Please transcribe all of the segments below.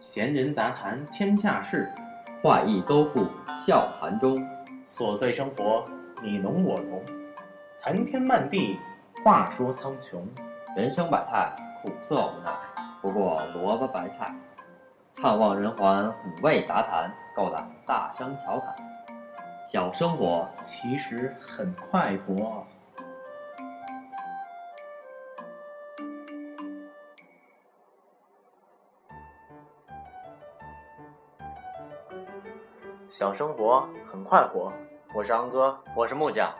闲人杂谈天下事，画意勾复笑谈中。琐碎生活你侬我侬，谈天漫地话说苍穹。人生百态，苦涩无奈，不过萝卜白菜。盼望人寰，五味杂谈，够胆大声调侃。小生活其实很快活。小生活很快活，我是昂哥，我是木匠。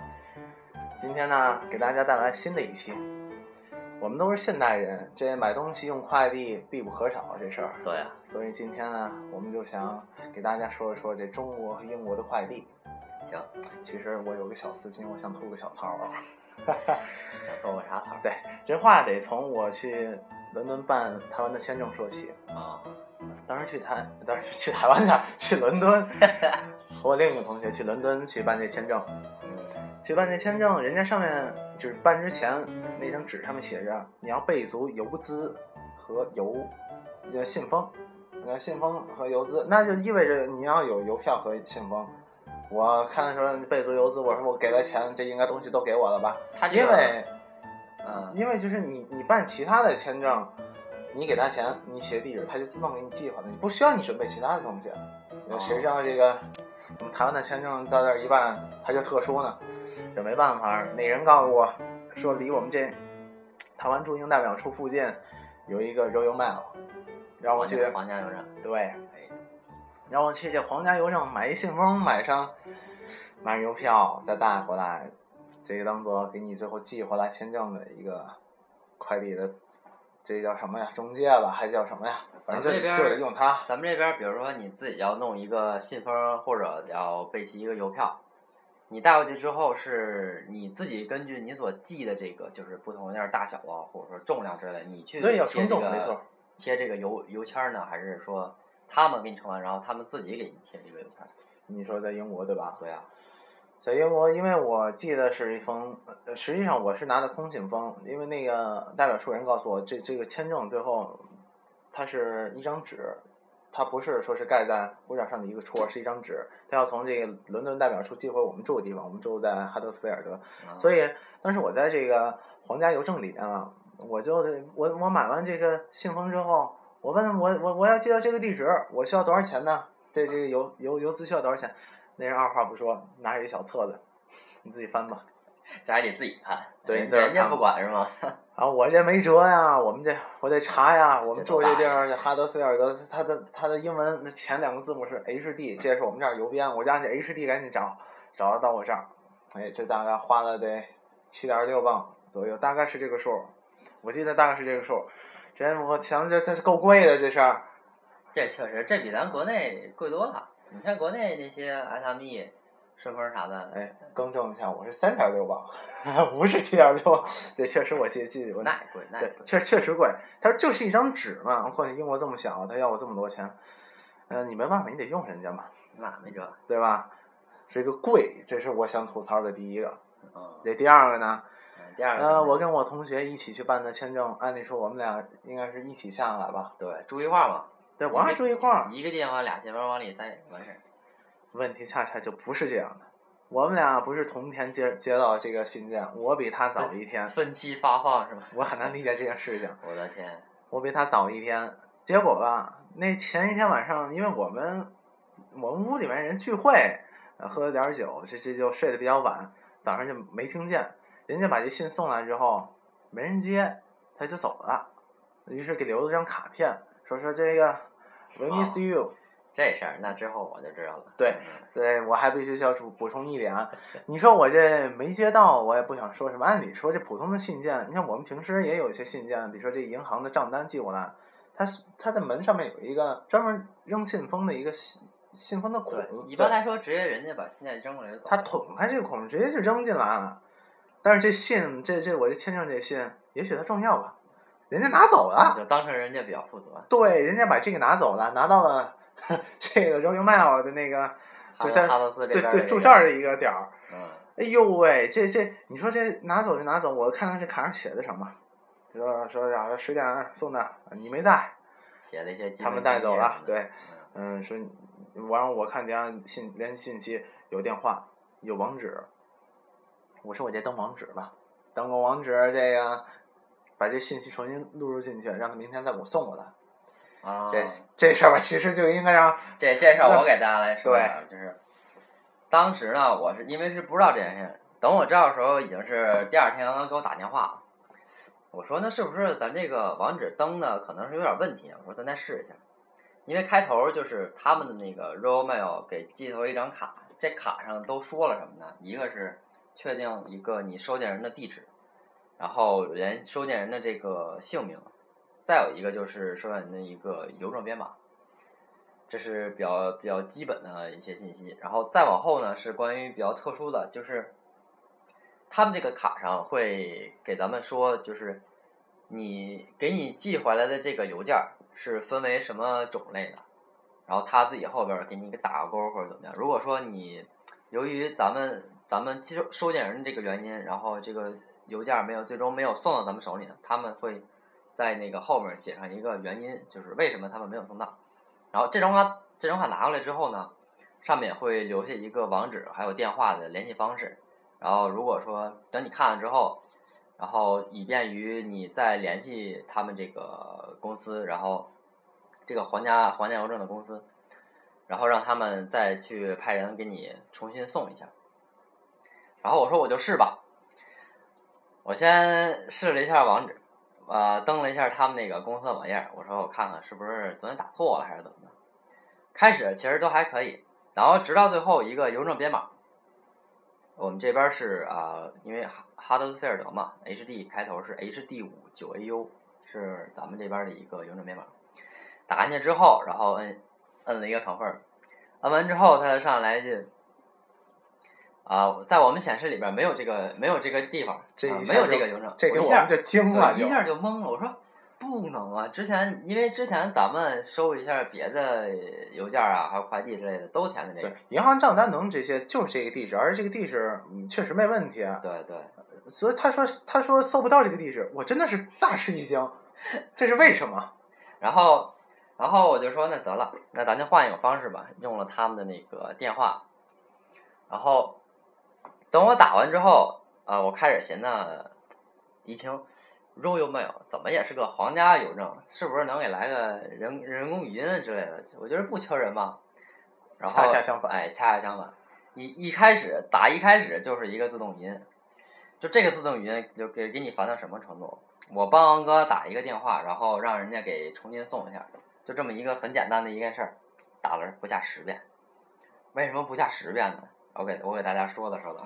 今天呢，给大家带来新的一期。我们都是现代人，这买东西用快递必不可少这事儿。对啊，所以今天呢，我们就想给大家说一说这中国和英国的快递。行，其实我有个小私心，我想吐个小槽儿。想做个啥槽？对，这话得从我去伦敦办台湾的签证说起。啊，当时去台，当时去台湾去，去伦敦，和我另一个同学去伦敦去办这签证。去办这签证，人家上面就是办之前那张纸上面写着你要备足邮资和邮呃信封，呃信封和邮资，那就意味着你要有邮票和信封。我看的时候备足邮资，我说我给了钱，这应该东西都给我了吧？他这个因为嗯，因为就是你你办其他的签证，你给他钱，你写地址，他就自动给你寄回来，你不需要你准备其他的东西。哦谁知道这个我们台湾的签证到这儿一办，它就特殊呢？这没办法，那人告诉我说，离我们这台湾驻英代表处附近有一个 Royal Mail，让我去皇家邮政。对，哎，让我去这皇家邮政买一信封，买上买上邮票，再带回来，这个当做给你最后寄回来签证的一个快递的，这叫什么呀？中介吧，还叫什么呀？反正就咱这边就得用它。咱们这边，比如说你自己要弄一个信封，或者要备齐一个邮票，你带过去之后，是你自己根据你所寄的这个，就是不同样大小啊，或者说重量之类，你去对要贴这个称重没错贴这个邮邮签儿呢，还是说他们给你称完，然后他们自己给你贴这个邮签儿？你说在英国对吧？对啊，在英国，因为我寄的是一封，呃实际上我是拿的空信封，因为那个代表处人告诉我，这这个签证最后它是一张纸，它不是说是盖在护照上的一个戳，是一张纸，它要从这个伦敦代表处寄回我们住的地方，我们住在哈德斯菲尔德，嗯所以当时我在这个皇家邮政里面啊，我就得我我买完这个信封之后，我问我我我要寄到这个地址，我需要多少钱呢？这这个邮邮邮资需要多少钱？那人二话不说，拿着一小册子，你自己翻吧。这还得自己看，对人家不管是吗？啊，我这没辙呀，我们这我得查呀，我们住这地这儿，哈德斯菲尔德，它的它的英文那前两个字母是 H D，这是我们这儿邮编，我就按这 H D 赶紧找，找到到我这儿，哎，这大概花了得七点六磅左右，大概是这个数，我记得大概是这个数，这我想这它是够贵的这事儿，这确实，这比咱国内贵多了。你看国内那些 SME 顺丰啥的，哎，更正一下，我是三点六磅，不是七点六，这确实我记记我那也贵，那贵。确确实贵，它就是一张纸嘛，况且英国这么小，他要我这么多钱，嗯、你没办法，你得用人家嘛，那没辙。对吧？这个贵，这是我想吐槽的第一个。嗯，这第二个呢，嗯第二个呃，呢我跟我同学一起去办的签证，按理说我们俩应该是一起下来吧？对住一块儿嘛，对，我还住一块儿，一个电话俩信封往里塞，完事儿。问题恰恰就不是这样的。我们俩不是同天接接到这个信件，我比他早一天，分期发放是吧？我很难理解这件事情。我的天，我比他早一天，结果吧，那前一天晚上，因为我们我们屋里面人聚会，呃喝了点儿酒，这这就睡得比较晚，早上就没听见。人家把这信送来之后，没人接，他就走了。于是给留了张卡片，说说这个 We miss you。这事儿那之后我就知道了。对对，我还必须需要补补充一点啊，你说我这没接到，我也不想说什么。按理说这普通的信件，你看我们平时也有一些信件，比如说这银行的账单寄过来，它是它的门上面有一个专门扔信封的一个信信封的孔，，一般来说，直接人家把信件扔过来就走他。捅开这个孔，直接就扔进来了。但是这信，这这我这签证这信，也许它重要吧，人家拿走了。就当成人家比较负责。对，人家把这个拿走了，拿到了这个 Royal Mail 的那个，就哈在对对住这儿的一个点儿。嗯，哎呦喂，这这，你说这拿走就拿走，我看看这卡上写的什么，说说啥十点送的，你没在，写了一些基他们带走了对，嗯嗯，说完了我看底下信联系信息有电话有网址，我说我这登网址吧，登个网址这个把这信息重新录入进去，让他明天再给我送过来。啊，这这事儿吧，其实就应该让这这事儿我给大家来说一下，就是当时呢，我是因为是不知道这件事，等我知道的时候已经是第二天刚刚给我打电话了。我说那是不是咱这个网址登的可能是有点问题啊？我说咱再试一下，因为开头就是他们的那个 Royal Mail 给寄头一张卡，这卡上都说了什么呢？一个是确定一个你收件人的地址，然后连收件人的这个姓名，再有一个就是收件人的一个邮政编码。这是比较比较基本的一些信息，然后再往后呢是关于比较特殊的，就是他们这个卡上会给咱们说，就是你给你寄回来的这个邮件是分为什么种类的，然后他自己后边给你个打个勾或者怎么样。如果说你由于咱们咱们接收收件人这个原因，然后这个邮件没有最终没有送到咱们手里呢，他们会在那个后面写上一个原因，就是为什么他们没有送到。然后这张卡这张卡拿过来之后呢，上面会留下一个网址，还有电话的联系方式。然后如果说等你看了之后，然后以便于你再联系他们这个公司，然后这个皇家皇家邮政的公司，然后让他们再去派人给你重新送一下。然后我说我就试吧，我先试了一下网址，呃，登了一下他们那个公司的网页，我说我看看是不是昨天打错了还是怎么的。开始其实都还可以，然后直到最后一个邮政编码，我们这边是啊、因为哈德斯菲尔德嘛，HD 开头是 HD 五九 AU，是咱们这边的一个邮政编码。打进去之后，然后摁摁了一个 confirm，摁完之后，它就上来一句。啊、在我们显示里边没有这个没有这个地方，这啊没有这个邮政，这给一下我们就惊了，对，一下就懵了。我说不能啊！之前因为之前咱们收一下别的邮件啊，还有快递之类的，都填的这个对。银行账单能这些就是这个地址，而这个地址嗯确实没问题。对对，所以他说他说搜不到这个地址，我真的是大吃一惊，这是为什么？然后然后我就说那得了，那咱就换一种方式吧，用了他们的那个电话。然后等我打完之后，啊、我开始寻思，一听 Royal Mail 怎么也是个皇家邮政，是不是能给来个人人工语音之类的？我觉得不缺人嘛。然后恰恰相反哎，恰恰相反，一一开始打一开始就是一个自动语音，就这个自动语音就给给你烦到什么程度？我帮王哥打一个电话，然后让人家给重新送一下，就这么一个很简单的一件事儿，打了不下十遍。为什么不下十遍呢？我给我给大家说的说的。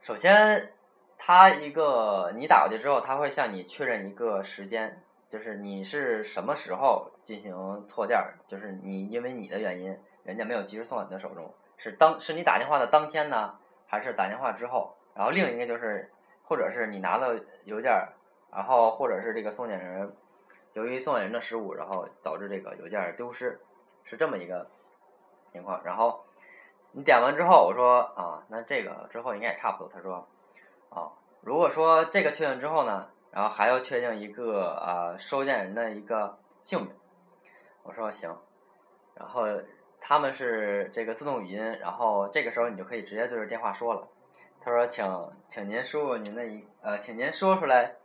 首先，他一个你打过去之后，他会向你确认一个时间，就是你是什么时候进行错件儿，就是你因为你的原因，人家没有及时送到你的手中，是当是你打电话的当天呢，还是打电话之后？然后另一个就是，或者是你拿到邮件儿，然后或者是这个送件人由于送件人的失误，然后导致这个邮件儿丢失，是这么一个情况。然后你点完之后，我说啊，那这个之后应该也差不多。他说啊，如果说这个确定之后呢，然后还要确定一个呃收件人的一个姓名。我说行，然后他们是这个自动语音，然后这个时候你就可以直接对着电话说了。他说请请您输入您的一呃，请您说出来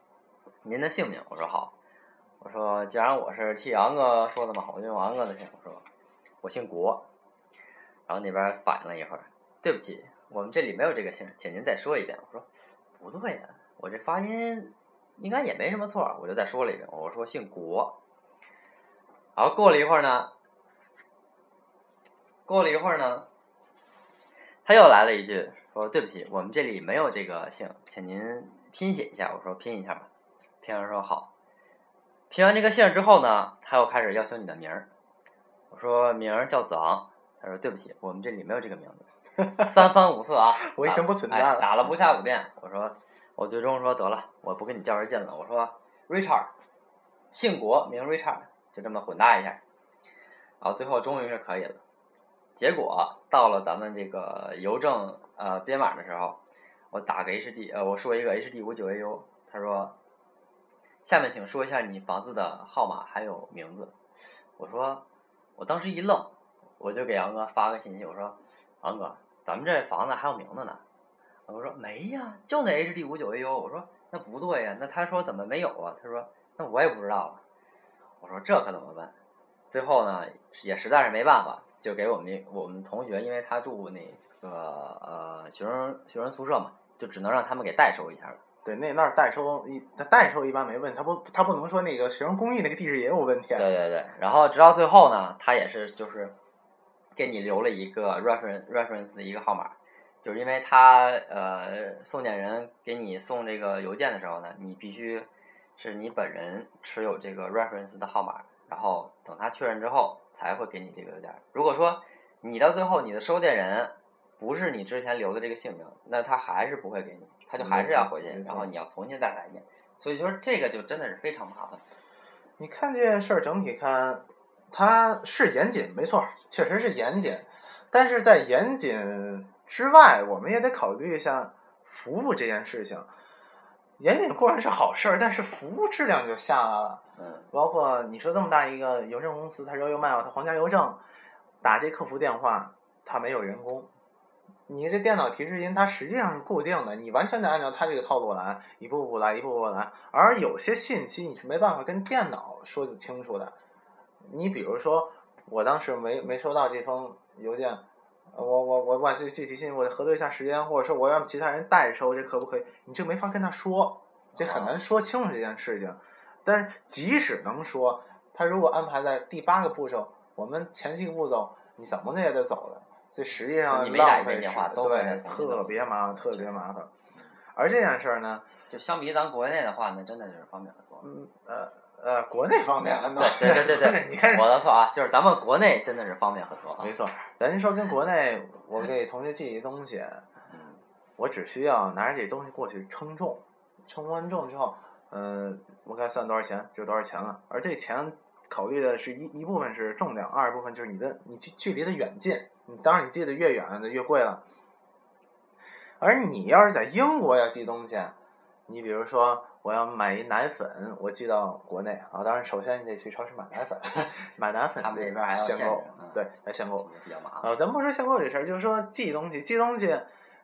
您的姓名。我说好，我说既然我是替王哥说的嘛，我就用王哥的姓。我说我姓国。然后那边反应了一会儿，对不起，我们这里没有这个姓，请您再说一遍。我说不对呀、我这发音应该也没什么错，我就再说了一遍，我说姓国。然后过了一会儿呢，过了一会儿呢，他又来了一句说：“对不起，我们这里没有这个姓，请您拼写一下。”我说：“拼一下吧。”拼完说：“好。”拼完这个姓之后呢，他又开始要求你的名儿。我说：“名儿叫子昂。”他说：“对不起，我们这里没有这个名字。”三番五次啊，我已经不存在了哎打了不下五遍。我说：“我最终说得了，我不跟你较这劲了。”我说：“Richard，姓国名 Richard，就这么混搭一下。”然后最后终于是可以了。结果到了咱们这个邮政呃编码的时候，我打个 HD 呃，我说一个 HD 五九 AU，他说下面请说一下你房子的号码还有名字。我说，我当时一愣，我就给杨哥发个信息，我说，杨哥，咱们这房子还有名字呢。杨哥说没呀，就那 HD 五九 AU。我说那不对呀，那他说怎么没有啊？他说那我也不知道啊。我说这可怎么办？最后呢，也实在是没办法，就给我们我们同学，因为他住那个呃学生学生宿舍嘛，就只能让他们给代收一下了。对，那那儿代收一，他代收一般没问题，他不他不能说那个学生公寓那个地址也有问题。对对对，然后直到最后呢，他也是就是给你留了一个 reference reference 的一个号码，就是因为他呃送件人给你送这个邮件的时候呢，你必须是你本人持有这个 reference 的号码，然后等他确认之后才会给你这个邮件。如果说你到最后你的收件人不是你之前留的这个姓名，那他还是不会给你。他就还是要回去，然后你要重新再来一遍，所以说这个就真的是非常麻烦。你看这件事儿整体看，它是严谨，没错，确实是严谨。但是在严谨之外，我们也得考虑一下服务这件事情。严谨固然是好事儿，但是服务质量就下来了。嗯。包括你说这么大一个邮政公司，它 Royal Mail，它皇家邮政，打这客服电话，它没有人工。你这电脑提示音它实际上是固定的，你完全得按照它这个套路来，一步步来，一步步来。而有些信息你是没办法跟电脑说的清楚的。你比如说，我当时没没收到这封邮件，我我我把这具体信息我核对一下时间，或者说我让其他人代收，这可不可以？你就没法跟他说，这很难说清楚这件事情。但是即使能说，他如果安排在第八个步骤，我们前七个步骤你怎么的也得走的。这实际上浪费时间，对，特别麻烦，特别麻烦。而这件事儿呢，就相比咱国内的话，呢真的就是方便很多。嗯，呃呃，国内方便很多。对对对对，你看我的错啊，就是咱们国内真的是方便很多。没错，咱说跟国内，我给同学寄一东西，我只需要拿着这东西过去称重，称完重之后，嗯，我该算多少钱就多少钱了。而这钱考虑的是一一部分是重量，二部分就是你的你距距离的远近。你当然，你寄的越远，那越贵了。而你要是在英国要寄东西，你比如说我要买一奶粉，我寄到国内啊，当然首先你得去超市买奶粉，买奶粉他们这边还要限购，对，来限购比较麻烦。呃，咱不说限购这事儿，就是说寄东西，寄东西，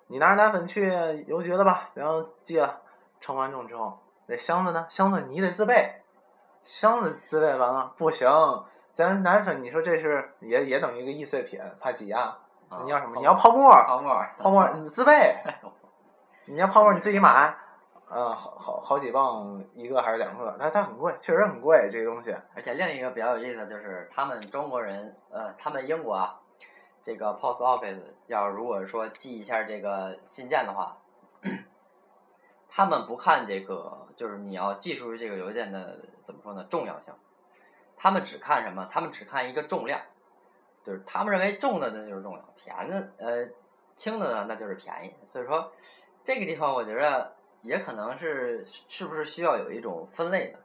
你拿着奶粉去邮局了吧，然后寄了，称完重之后，那箱子呢？箱子你得自备，箱子自备完了不行。咱奶粉，你说这是也也等于一个易碎品，怕挤压。你要什么？你要泡沫？泡沫？泡沫？你自备。你要泡沫你自己买。嗯，好好好几磅一个还是两个？它它很贵，确实很贵这个东西。而且另一个比较有意思的就是，他们中国人，呃，他们英国啊，这个 post office 要如果说寄一下这个信件的话，他们不看这个，就是你要寄出去这个邮件的怎么说呢？重要性。他们只看什么？他们只看一个重量，就是他们认为重的那就是重量，便的呃轻的呢那就是便宜。所以说这个地方我觉得也可能是是不是需要有一种分类的。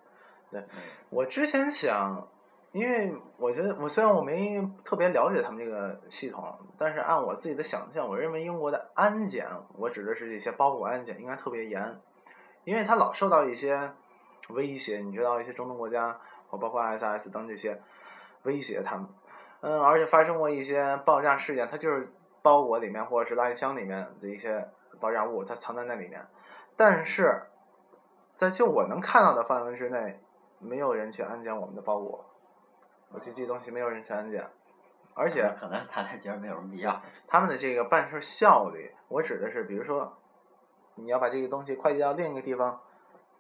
对我之前想，因为我觉得我虽然我没特别了解他们这个系统，但是按我自己的想象，我认为英国的安检，我指的是这些包裹安检应该特别严，因为他老受到一些威胁。你知道一些中东国家。包括 SS 等这些威胁他们，嗯，而且发生过一些爆炸事件，它就是包裹里面或者是垃圾箱里面的一些爆炸物，它藏在那里面。但是在就我能看到的范围之内，没有人去安检我们的包裹。我去寄东西，没有人去安检，而且可能大家觉得没有什么必要。他们的这个办事效率，我指的是，比如说你要把这个东西快递到另一个地方。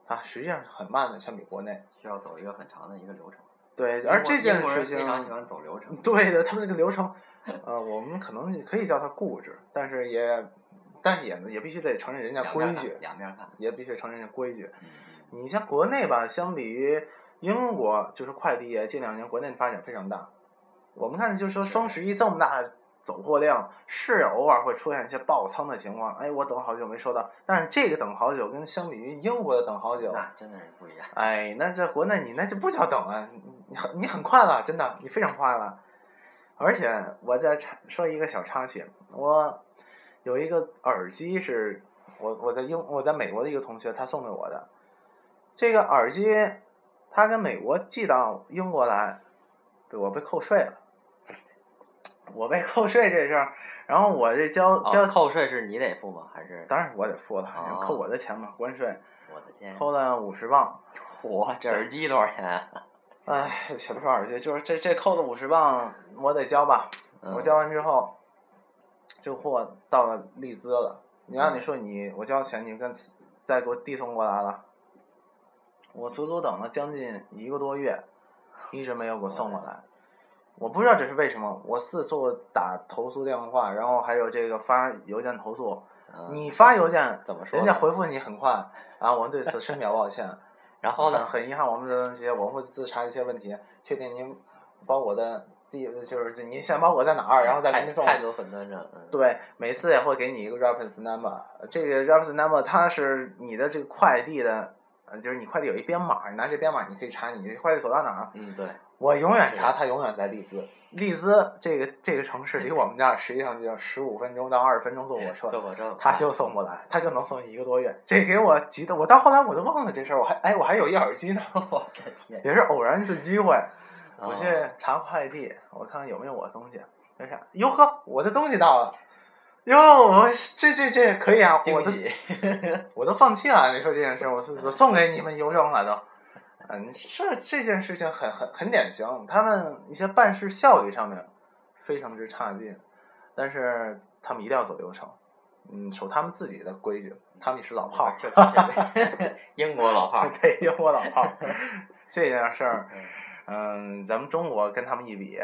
啊，实际上是很慢的，相比国内需要走一个很长的一个流程。对，而这件事情非常喜欢走流程。对的，他们那个流程，呃，我们可能可以叫它固执，但是也，但是也也必须得承认人家规矩。两面看。也必须承认人家规矩。你像国内吧，相比于英国，就是快递业近两年国内的发展非常大。我们看，就是说双十一这么大。走货量是偶尔会出现一些爆仓的情况，哎，我等好久没收到，但是这个等好久跟相比于英国的等好久，那真的是不一样。哎，那在国内你那就不叫等啊，你很你很快了，真的，你非常快了。而且我再插说一个小插曲，我有一个耳机是我我在英我在美国的一个同学他送给我的，这个耳机，他跟美国寄到英国来，对我被扣税了。我被扣税这事儿，然后我这交交、哦扣税是你得付吗？还是？当然我得付了，哦扣我的钱嘛，关税我的天！扣了五十磅。嚯，这耳机多少钱啊？哎，且不说耳机，就是这这扣的五十磅，我得交吧。嗯我交完之后，这个货到了利兹了。你让你说你我交钱，你跟再给我递送过来了，我足足等了将近一个多月，一直没有给我送过来。我不知道这是为什么，我四处打投诉电话，然后还有这个发邮件投诉。嗯你发邮件怎么说人家回复你很快，啊，我们对此深表抱歉。然后呢？很遗憾，我们的这些我会自查一些问题，确定您把我的地就是你先包裹在哪儿，然后再给态您送。太多粉端正。嗯，对，每次也会给你一个 reference number，这个 reference number 它是你的这个快递的，呃，就是你快递有一编码，你拿这编码你可以查你这快递走到哪儿。嗯，对，我永远查是它永远在利兹，利兹这个这个城市离我们这儿实际上就要十五分钟到二十分钟坐火车。坐火车他就送不来，他就能送一个多月，这给我急的，我到后来我都忘了这事儿，我还哎我还有一耳机呢，我 的天！也是偶然一次机会，我去哦查快递，我看看有没有我的东西，没啥，哟呵，我的东西到了，哟，我这这这可以啊，我都。我都放弃了，你说这件事，我是我送给你们邮政了都。嗯，这这件事情很很很典型，他们一些办事效率上面非常之差劲，但是他们一定要走流程，嗯，守他们自己的规矩，他们也是老炮儿，英国老炮儿。对，英国老炮儿。这件事儿，嗯嗯，咱们中国跟他们一比，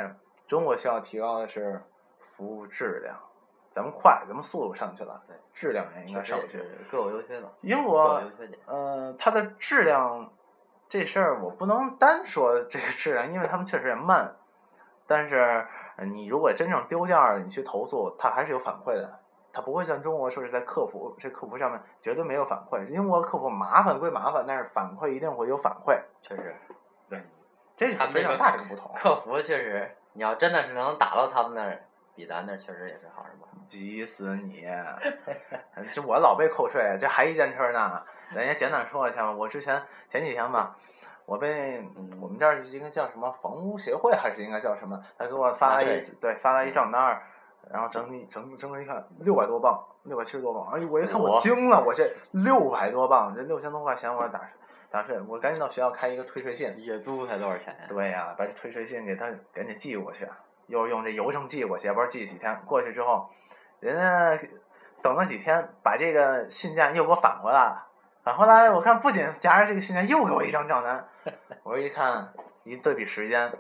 中国需要提高的是服务质量，咱们快，咱们速度上去了，对，质量也应该上去。确实也是各有优缺嘛。英国有优缺点。呃，它的质量这事儿我不能单说这个质量，因为他们确实也慢。但是呃你如果真正丢件儿，你去投诉，它还是有反馈的。它不会像中国说是在客服这客服上面绝对没有反馈。英国客服麻烦归麻烦，但是反馈一定会有反馈，确实，对，这非常大不同。客服确实，你要真的是能打到他们那儿，比咱那儿确实也是好人吧。急死你！这我老被扣税，这还一件事儿呢。咱也简短说一下吧。我之前前几天吧，我被嗯我们这儿应该叫什么房屋协会还是应该叫什么？他给我发了一对发了一账单儿，然后整体整整个一看六百多磅，六百七十多磅。哎呦，我一看我我惊了，我这六百多磅，这六千多块钱我打打税，我赶紧到学校开一个退税信。月租才多少钱呀？对呀、把这退税信给他赶紧寄过去，又用这邮政寄过去，也不知道寄几天。过去之后，人家等了几天，把这个信件又给我返回来了。返回来，我看不仅夹着这个信件，又给我一张账单。我一看，一对比时间，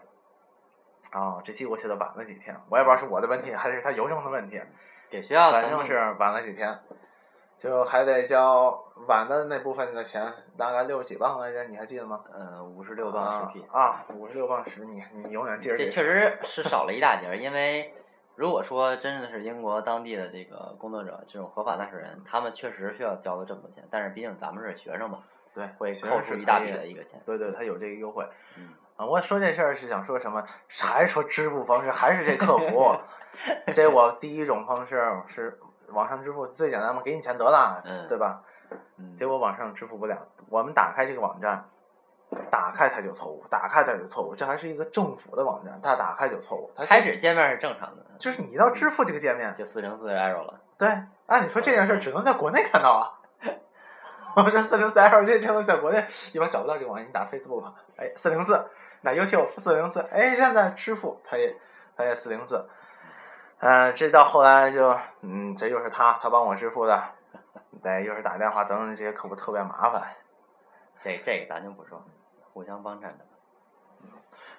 哦，这寄过去的晚了几天，我也不知道是我的问题还是他邮政的问题，给学校反正是晚了几天，就还得交晚的那部分的钱，大概六十几磅来着，你还记得吗？嗯五十六磅十匹。啊，五十六磅十，你你永远记着个这确实是少了一大截儿，因为如果说真的是英国当地的这个工作者，这种合法纳税人，他们确实需要交的这么多钱，但是毕竟咱们是学生嘛，对，会扣除一大笔的一个钱。对对，他有这个优惠。嗯，啊，我说这事儿是想说什么？还是说支付方式，还是这客服？这我第一种方式是网上支付最简单嘛，给你钱得了，嗯对吧？嗯结果网上支付不了，我们打开这个网站，打开它就错误，打开它就错误，这还是一个政府的网站，它打开就错误。它开始界面是正常的，就是你到支付这个界面，就四零四 error 了。对，按理说这件事儿只能在国内看到啊。我说四零四 L 这这东西在国内一般找不到这个网站，你打 Facebook，哎，四零四，那 YouTube 四零四，哎，现在支付它也它也四零四，呃，这到后来就，嗯，这又是他他帮我支付的，对，又是打电话等等这些可不特别麻烦，这这咱就不说，互相帮衬着。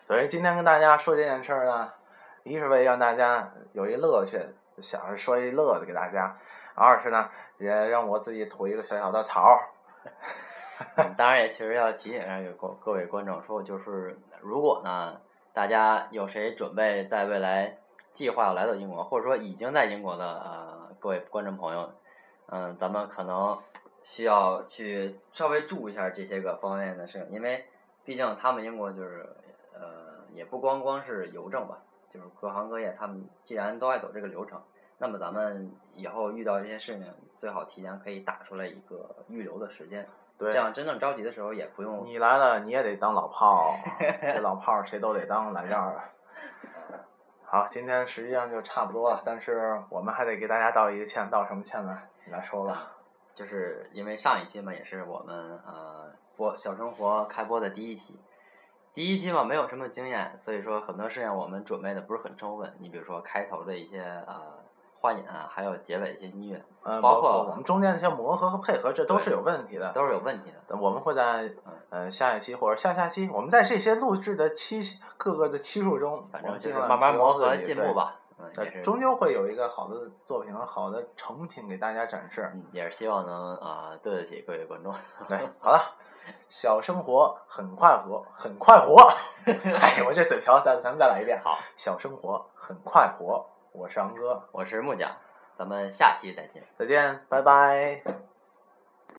所以今天跟大家说这件事儿呢，一是为让大家有一乐趣，想着说一乐子给大家；二是呢，也让我自己吐一个小小的槽 当然也确实要提醒一下各各位观众说，就是如果呢，大家有谁准备在未来计划要来到英国，或者说已经在英国的呃各位观众朋友，嗯、咱们可能需要去稍微注意一下这些个方面的事情，因为毕竟他们英国就是呃也不光光是邮政吧，就是各行各业他们既然都爱走这个流程，那么咱们以后遇到这些事情，最好提前可以打出来一个预留的时间。对这，样真正着急的时候也不用。你来了你也得当老炮儿，这老炮儿谁都得当来这儿。好，今天实际上就差不多了，但是我们还得给大家道一个歉，道什么歉呢？你来说吧。就是因为上一期嘛，也是我们呃播小生活开播的第一期，第一期嘛没有什么经验，所以说很多事情我们准备的不是很充分。你比如说开头的一些呃话引啊，还有结尾一些音乐，嗯，包括我们中间的一些磨合和配合，这都是有问题的。都是有问题的。我们会在呃下一期或者下下期，我们在这些录制的期各个的期数中，反正就是慢慢磨合进步吧。嗯，呃也是终究会有一个好的作品和好的成品给大家展示。嗯，也是希望能啊、对得起各位观众。对，好了，小生活很快活，很快活。哎，我这嘴瓢，咱咱们再来一遍。好，小生活很快活，我是昂哥，我是木匠，咱们下期再见。再见，拜拜。